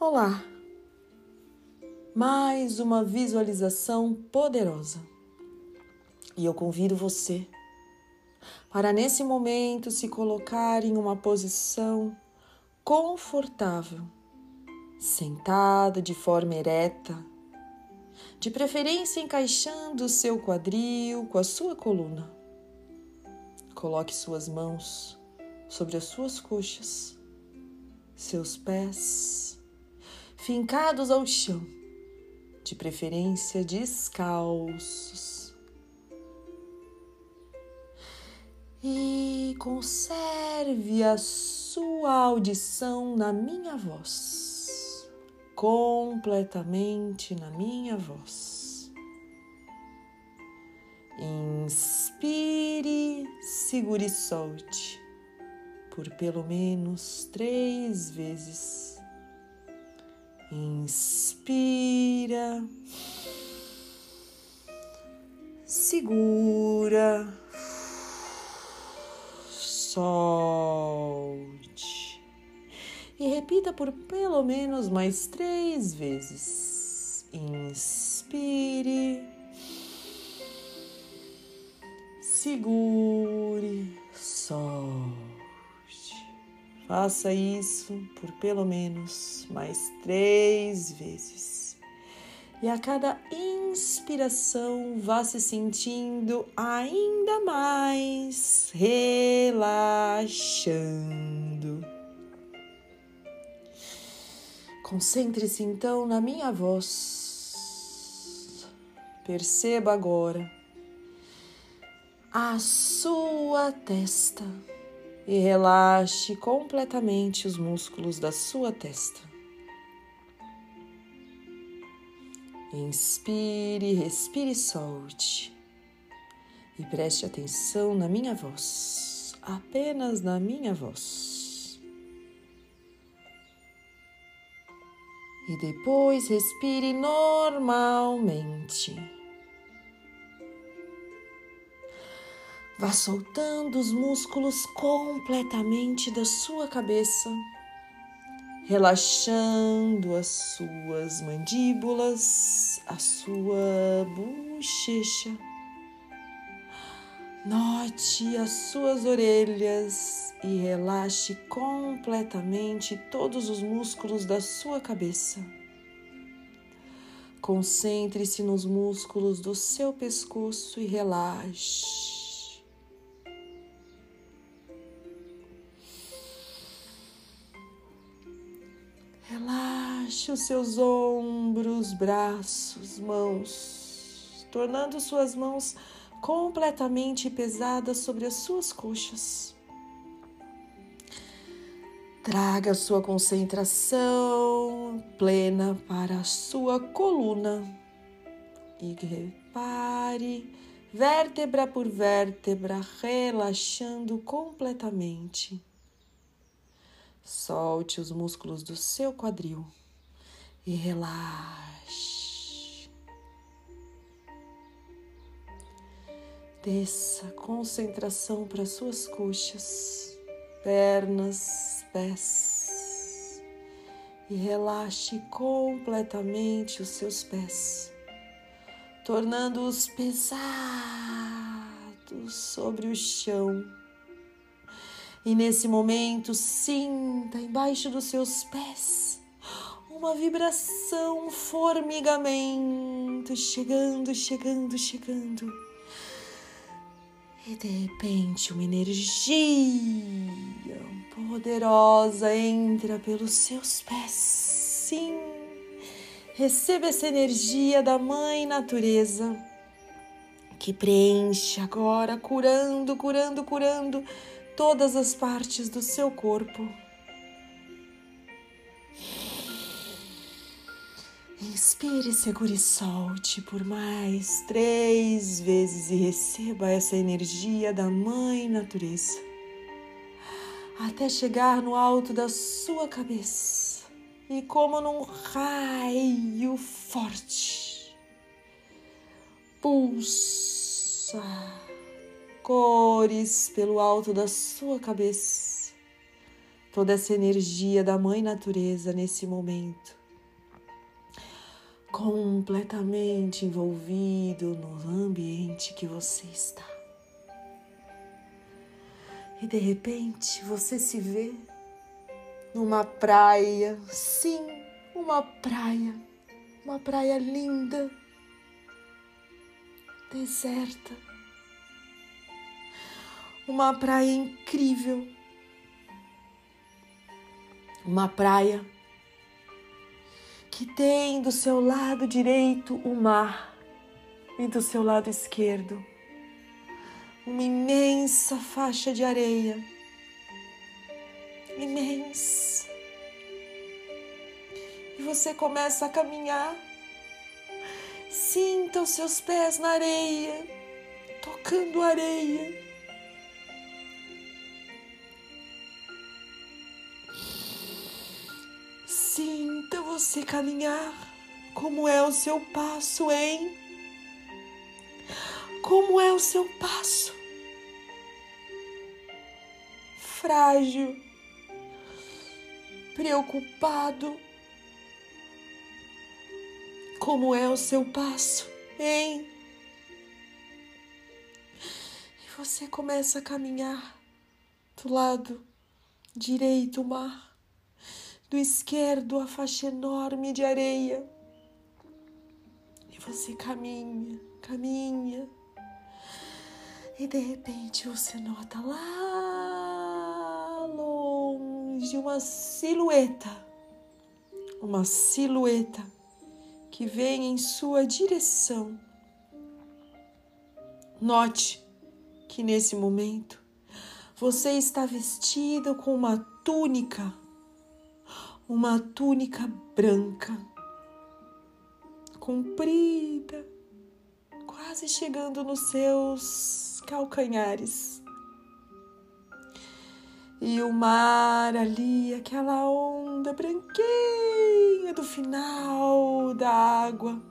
Olá! Mais uma visualização poderosa. E eu convido você para nesse momento se colocar em uma posição confortável, sentado de forma ereta, de preferência encaixando o seu quadril com a sua coluna. Coloque suas mãos sobre as suas coxas, seus pés fincados ao chão, de preferência descalços. E conserve a sua audição na minha voz, completamente na minha voz. Inspire, segure e solte por pelo menos três vezes. Inspira, segura, solte. E repita por pelo menos mais três vezes. Inspire, segure, solte. Faça isso por pelo menos mais três vezes. E a cada inspiração, vá se sentindo ainda mais relaxando. Concentre-se então na minha voz. Perceba agora a sua testa e relaxe completamente os músculos da sua testa. Inspire, respire e solte. E preste atenção na minha voz, apenas na minha voz. E depois respire normalmente. Vá soltando os músculos completamente da sua cabeça, relaxando as suas mandíbulas, a sua bochecha. Note as suas orelhas e relaxe completamente todos os músculos da sua cabeça. Concentre-se nos músculos do seu pescoço e relaxe. Relaxe os seus ombros, braços, mãos, tornando suas mãos completamente pesadas sobre as suas coxas. Traga sua concentração plena para a sua coluna e repare vértebra por vértebra, relaxando completamente. Solte os músculos do seu quadril e relaxe. Desça concentração para suas coxas, pernas, pés e relaxe completamente os seus pés, tornando-os pesados sobre o chão e nesse momento, sinta embaixo dos seus pés uma vibração, formigamento chegando, chegando, chegando. E de repente, uma energia poderosa entra pelos seus pés. Sim, receba essa energia da Mãe Natureza que preenche agora, curando, curando, curando todas as partes do seu corpo. Inspire, segure e solte por mais três vezes e receba essa energia da Mãe Natureza até chegar no alto da sua cabeça e, como num raio forte, pulsa cores pelo alto da sua cabeça, toda essa energia da Mãe Natureza nesse momento, completamente envolvido no ambiente que você está. E de repente você se vê numa praia, sim, uma praia, uma praia linda, deserta, uma praia incrível, uma praia que tem do seu lado direito o mar e do seu lado esquerdo uma imensa faixa de areia imensa. E você começa a caminhar. Sinta os seus pés na areia, tocando areia. Sinta você caminhar. Como é o seu passo, hein? Como é o seu passo? Frágil preocupado. Como é o seu passo, hein? E você começa a caminhar do lado direito mar, do esquerdo a faixa enorme de areia. E você caminha, caminha. E de repente você nota lá de uma silhueta, uma silhueta que vem em sua direção. Note que nesse momento você está vestido com uma túnica, uma túnica branca, comprida, quase chegando nos seus calcanhares e o mar ali, aquela onda branquinha do final da água,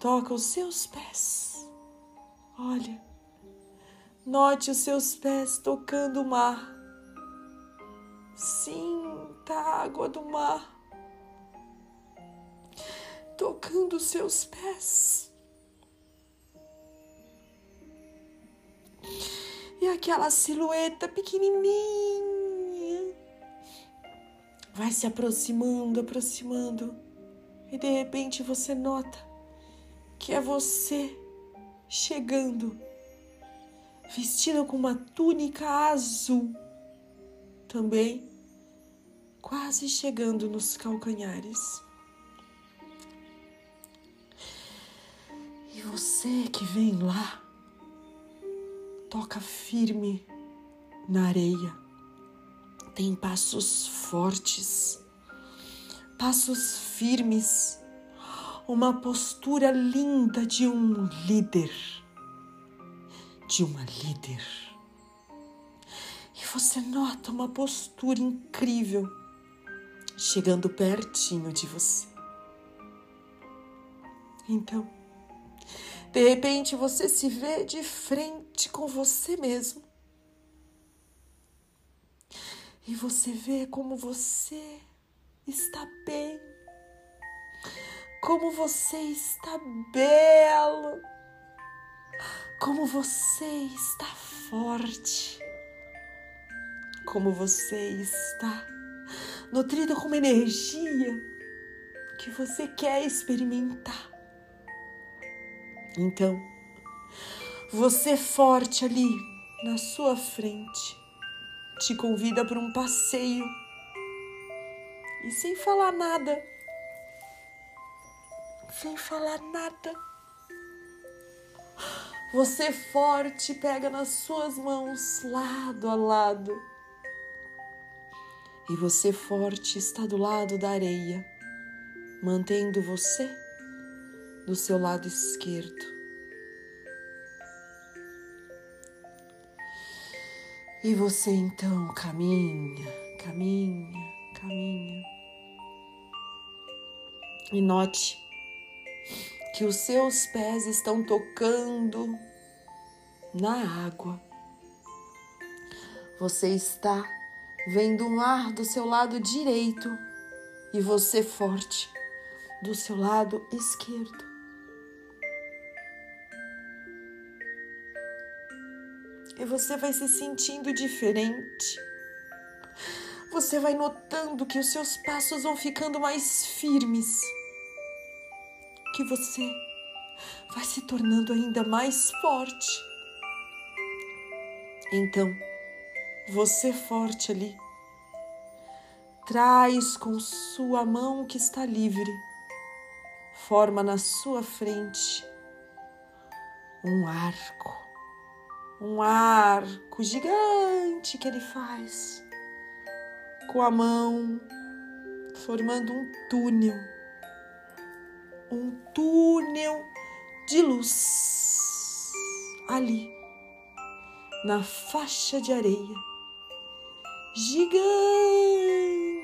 toca os seus pés. Olha, note os seus pés tocando o mar. Sinta a água do mar tocando seus pés. E aquela silhueta pequenininha vai se aproximando, aproximando, e de repente você nota que é você chegando, vestido com uma túnica azul, também quase chegando nos calcanhares. E você que vem lá, toca firme na areia tem passos fortes, passos firmes, uma postura linda de um líder, de uma líder. E você nota uma postura incrível chegando pertinho de você. Então, de repente você se vê de frente com você mesmo. E você vê como você está bem, como você está belo, como você está forte, como você está nutrido com uma energia que você quer experimentar. Então, você forte ali na sua frente te convida para um passeio e sem falar nada, sem falar nada, você forte pega nas suas mãos lado a lado e você forte está do lado da areia, mantendo você do seu lado esquerdo. E você então caminha, caminha, caminha. E note que os seus pés estão tocando na água. Você está vendo um ar do seu lado direito e você forte do seu lado esquerdo. E você vai se sentindo diferente. Você vai notando que os seus passos vão ficando mais firmes. Que você vai se tornando ainda mais forte. Então, você forte ali, traz com sua mão que está livre, forma na sua frente um arco, um arco gigante que ele faz com a mão, formando um túnel, um túnel de luz. Ali na faixa de areia gigante.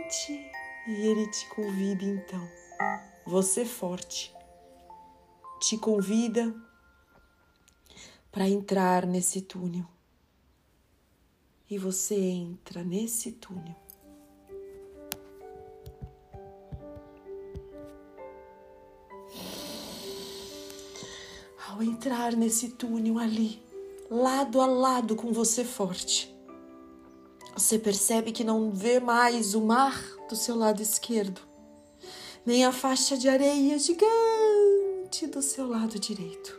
E ele te convida então, você forte, te convida para entrar nesse túnel. E você entra nesse túnel. Ao entrar nesse túnel ali, lado a lado com você forte. Você percebe que não vê mais o mar do seu lado esquerdo, nem a faixa de areia gigante do seu lado direito.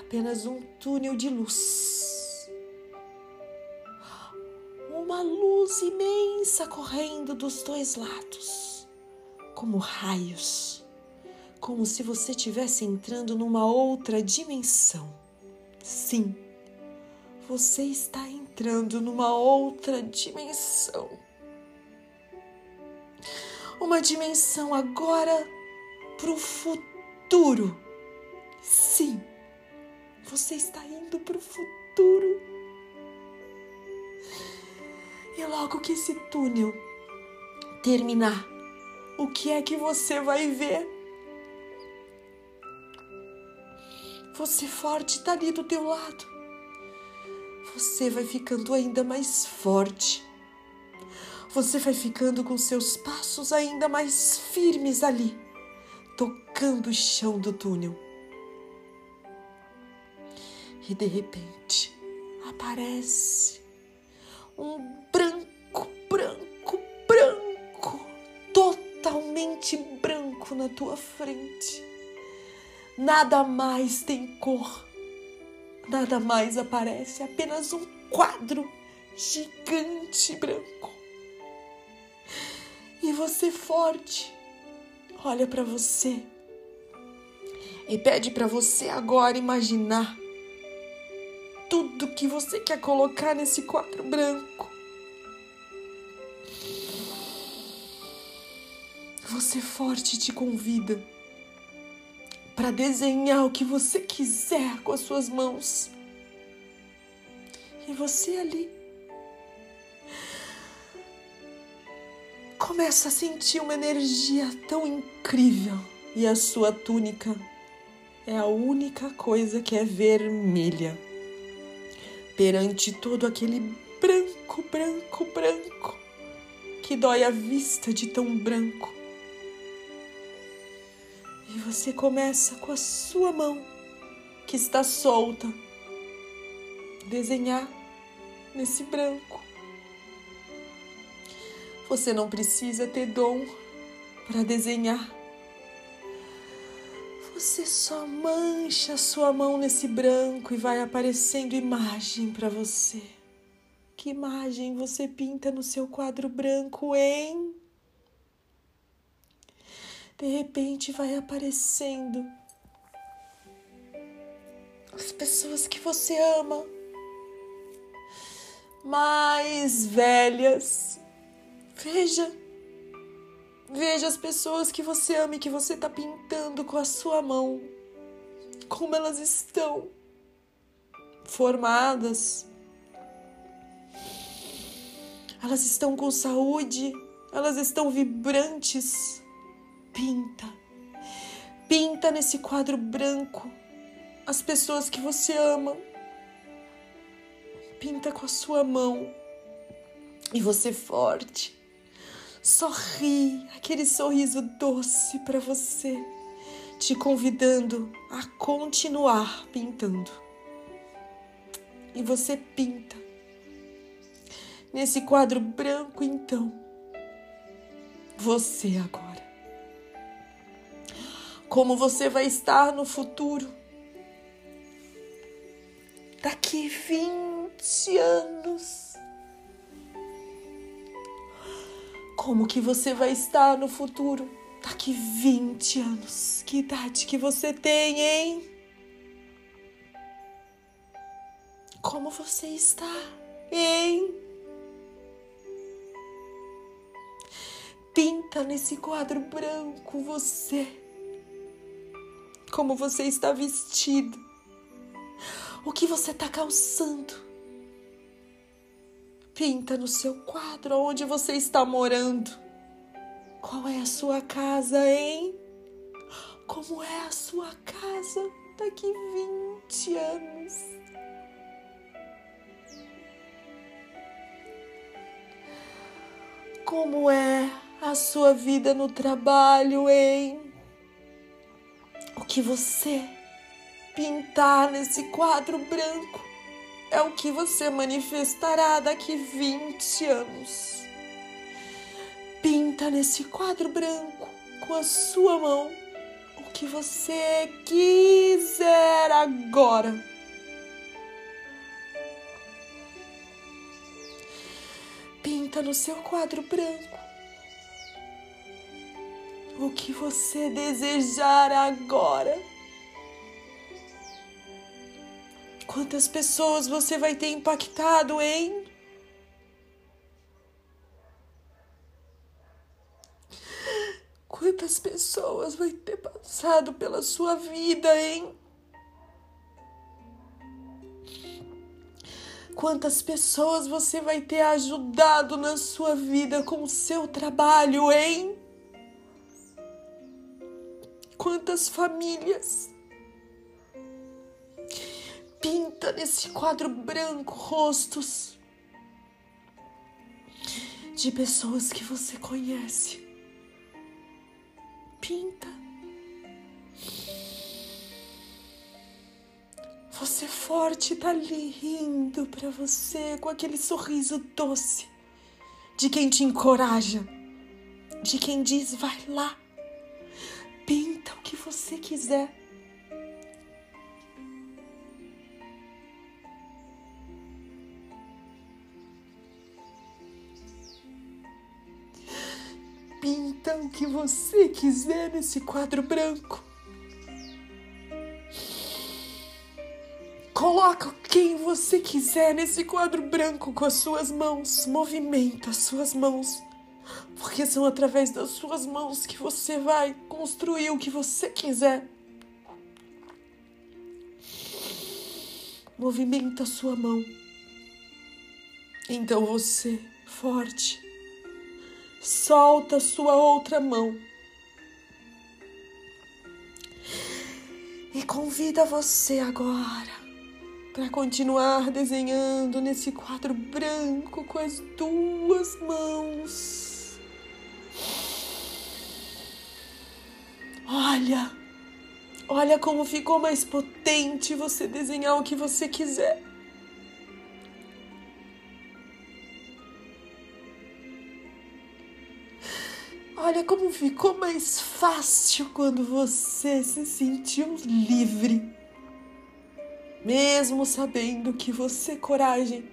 Apenas um túnel de luz. Uma luz imensa correndo dos dois lados, como raios, como se você estivesse entrando numa outra dimensão. Sim você está entrando numa outra dimensão. Uma dimensão agora para o futuro. Sim, você está indo para o futuro. E logo que esse túnel terminar, o que é que você vai ver? Você forte está ali do teu lado você vai ficando ainda mais forte. Você vai ficando com seus passos ainda mais firmes ali, tocando o chão do túnel. E de repente aparece um branco, branco, branco, totalmente branco na tua frente. Nada mais tem cor Nada mais aparece, apenas um quadro gigante branco. E você forte olha para você e pede para você agora imaginar tudo que você quer colocar nesse quadro branco. Você forte te convida para desenhar o que você quiser com as suas mãos. E você ali começa a sentir uma energia tão incrível e a sua túnica é a única coisa que é vermelha perante todo aquele branco, branco, branco que dói a vista de tão branco. E você começa com a sua mão, que está solta, desenhar nesse branco. Você não precisa ter dom para desenhar. Você só mancha a sua mão nesse branco e vai aparecendo imagem para você. Que imagem você pinta no seu quadro branco, hein? De repente vai aparecendo. As pessoas que você ama, mais velhas. Veja, veja as pessoas que você ama e que você está pintando com a sua mão, como elas estão. Formadas. Elas estão com saúde, elas estão vibrantes pinta. Pinta nesse quadro branco as pessoas que você ama. Pinta com a sua mão E você forte. Sorri, aquele sorriso doce para você, te convidando a continuar pintando. E você pinta. Nesse quadro branco, então, você agora. Como você vai estar no futuro? Daqui 20 anos. Como que você vai estar no futuro? Daqui 20 anos. Que idade que você tem, hein? Como você está, hein? Pinta nesse quadro branco você. Como você está vestido. O que você está calçando Pinta no seu quadro onde você está morando. Qual é a sua casa, hein? Como é a sua casa daqui 20 anos? Como é a sua vida no trabalho, hein? Que você pintar nesse quadro branco é o que você manifestará daqui 20 anos. Pinta nesse quadro branco com a sua mão o que você quiser agora. Pinta no seu quadro branco o que você desejar agora. Quantas pessoas você vai ter impactado, hein? Quantas pessoas vai ter passado pela sua vida, hein? Quantas pessoas você vai ter ajudado na sua vida com o seu trabalho, hein? Quantas famílias pinta nesse quadro branco rostos de pessoas que você conhece. Pinta. Você forte tá ali rindo para você com aquele sorriso doce de quem te encoraja, de quem diz vai lá. Pinta o que você quiser. Pinta o que você quiser nesse quadro branco. Coloca quem você quiser nesse quadro branco com as suas mãos. Movimenta as suas mãos. Porque são através das suas mãos que você vai construir o que você quiser. Movimenta a sua mão. Então você, forte, solta sua outra mão. E convida você agora para continuar desenhando nesse quadro branco com as duas mãos. Olha, olha como ficou mais potente você desenhar o que você quiser. Olha como ficou mais fácil quando você se sentiu livre. Mesmo sabendo que você, coragem,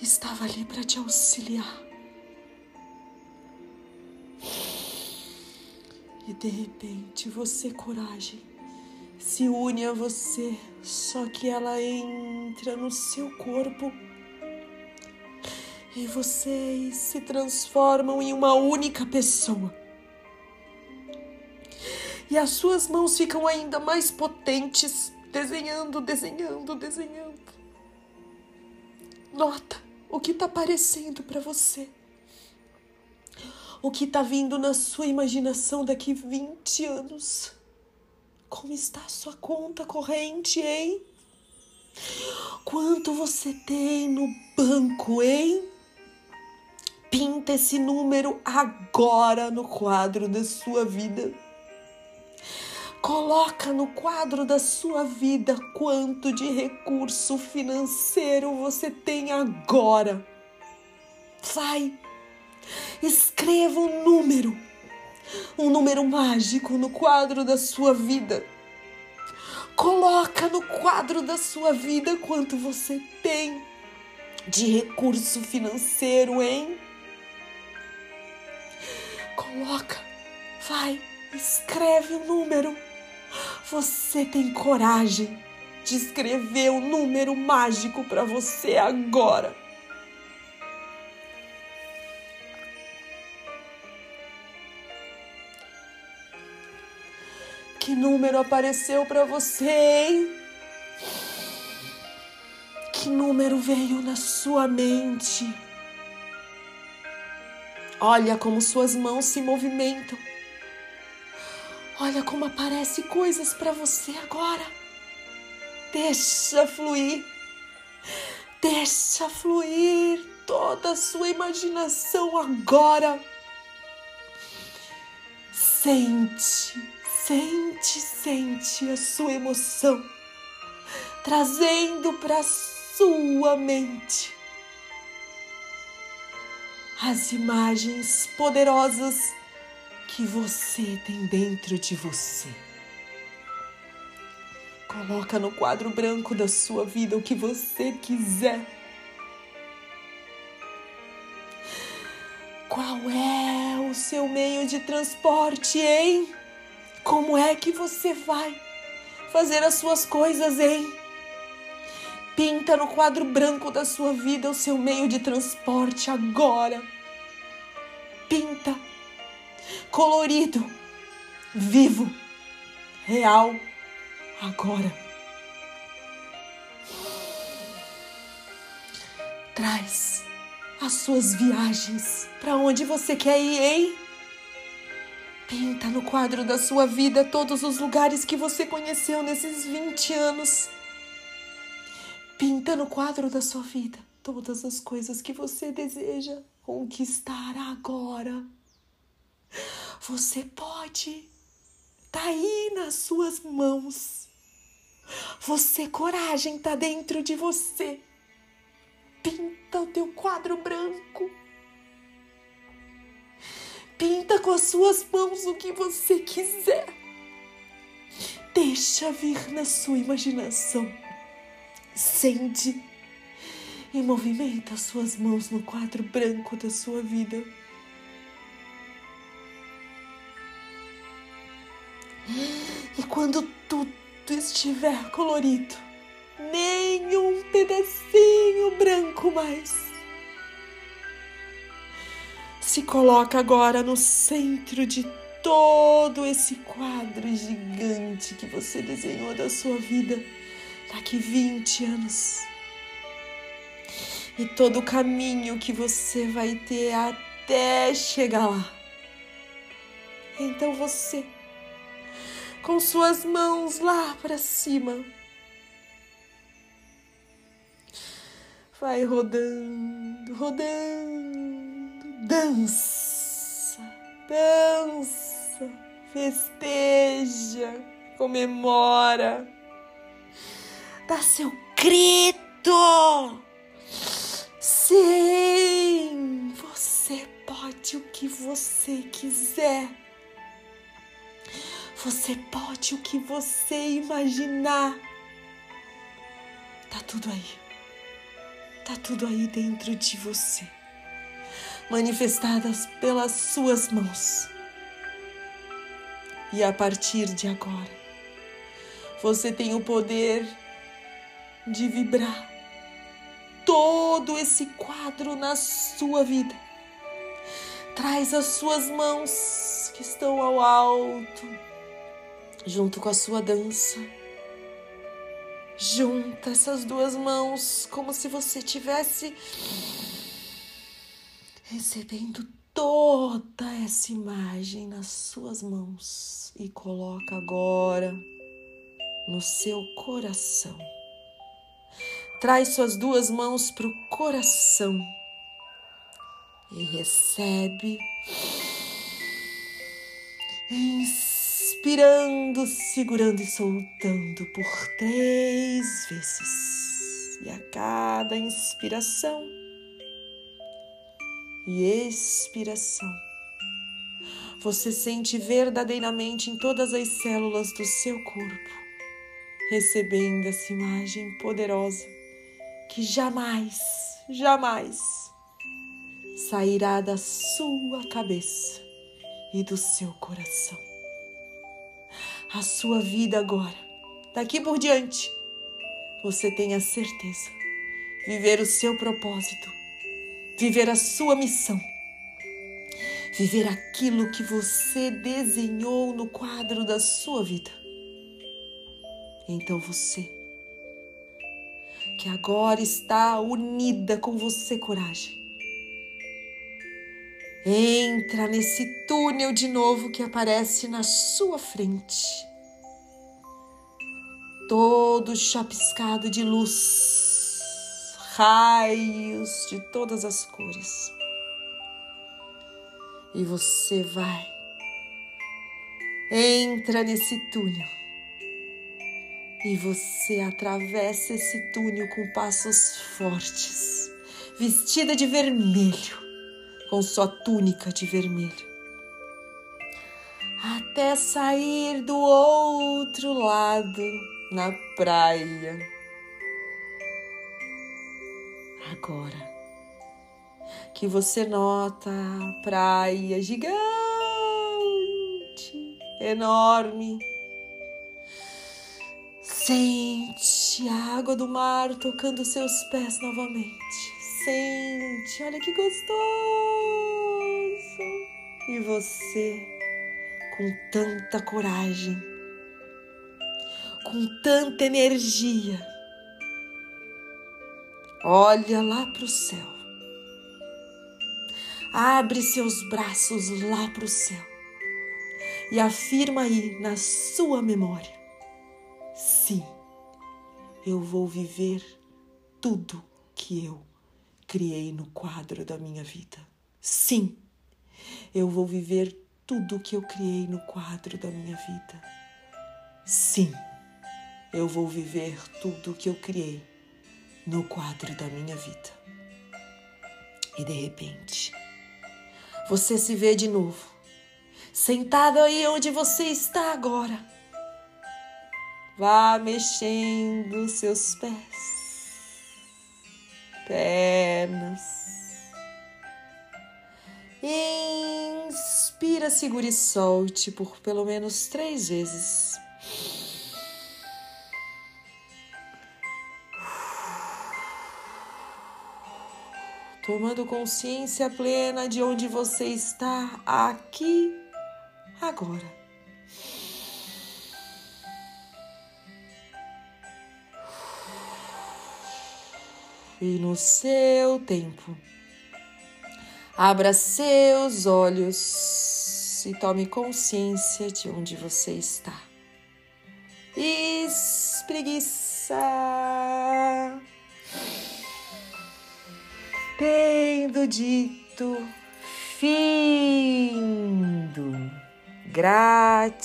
estava ali para te auxiliar. De repente você, coragem, se une a você, só que ela entra no seu corpo e vocês se transformam em uma única pessoa. E as suas mãos ficam ainda mais potentes, desenhando, desenhando, desenhando. Nota o que está aparecendo para você. O que está vindo na sua imaginação daqui 20 anos. Como está a sua conta corrente, hein? Quanto você tem no banco, hein? Pinta esse número agora no quadro da sua vida. Coloca no quadro da sua vida quanto de recurso financeiro você tem agora. Vai, escreva um número, um número mágico no quadro da sua vida. Coloca no quadro da sua vida quanto você tem de recurso financeiro, hein? Coloca, vai, escreve o um número. Você tem coragem de escrever o um número mágico para você agora. Que número apareceu para você, hein? Que número veio na sua mente? Olha como suas mãos se movimentam. Olha como aparecem coisas para você agora. Deixa fluir. Deixa fluir toda a sua imaginação agora. Sente, sente, sente a sua emoção, trazendo para sua mente as imagens poderosas que você tem dentro de você. Coloca no quadro branco da sua vida o que você quiser. Qual é o seu meio de transporte, hein? Como é que você vai fazer as suas coisas, hein? Pinta no quadro branco da sua vida o seu meio de transporte agora. Pinta. Colorido. Vivo. Real. Agora. Traz as suas viagens para onde você quer ir, hein? Pinta no quadro da sua vida todos os lugares que você conheceu nesses 20 anos. Pinta no quadro da sua vida todas as coisas que você deseja conquistar agora. Você pode. Tá aí nas suas mãos. Você, coragem, tá dentro de você. Pinta o teu quadro branco. Pinta com as suas mãos o que você quiser. Deixa vir na sua imaginação Sente e movimenta suas mãos no quadro branco da sua vida. E quando tudo estiver colorido, nenhum pedacinho branco mais. Se coloca agora no centro de todo esse quadro gigante que você desenhou da sua vida daqui 20 anos. E todo o caminho que você vai ter até chegar lá. Então você, com suas mãos lá para cima, vai rodando, rodando, dança, dança, festeja, comemora dá seu grito. Sim, você pode o que você quiser. Você pode o que você imaginar. Tá tudo aí. Tá tudo aí dentro de você. Manifestadas pelas suas mãos. E a partir de agora, você tem o poder de vibrar todo esse quadro na sua vida. Traz as suas mãos que estão ao alto, junto com a sua dança. Junta essas duas mãos como se você tivesse recebendo toda essa imagem nas suas mãos e coloca agora no seu coração. Traz suas duas mãos para o coração e recebe. Inspirando, segurando e soltando por três vezes. E a cada inspiração e expiração, você sente verdadeiramente em todas as células do seu corpo, recebendo essa imagem poderosa que jamais, jamais sairá da sua cabeça e do seu coração. A sua vida agora, daqui por diante, você tem a certeza, viver o seu propósito, viver a sua missão, viver aquilo que você desenhou no quadro da sua vida. Então você, que agora está unida com você, coragem, Entra nesse túnel de novo que aparece na sua frente. Todo chapiscado de luz, raios de todas as cores. E você vai, entra nesse túnel e você atravessa esse túnel com passos fortes, vestida de vermelho com sua túnica de vermelho, até sair do outro lado na praia. Agora que você nota a praia gigante, enorme, sente a água do mar tocando seus pés novamente sente, olha que gostoso. E você, com tanta coragem, com tanta energia, olha lá para o céu. Abre seus braços lá para o céu e afirma aí na sua memória: sim, eu vou viver tudo que eu criei no quadro da minha vida. Sim, eu vou viver tudo que eu criei no quadro da minha vida. Sim, eu vou viver tudo que eu criei no quadro da minha vida. E de repente, você se vê de novo, sentado aí onde você está agora. Vá mexendo seus pés pernas. Inspira, segure e solte por pelo menos três vezes. Tomando consciência plena de onde você está aqui, agora. e no seu tempo. Abra seus olhos e tome consciência de onde você está. Espreguiça. Tendo dito findo, gratidão.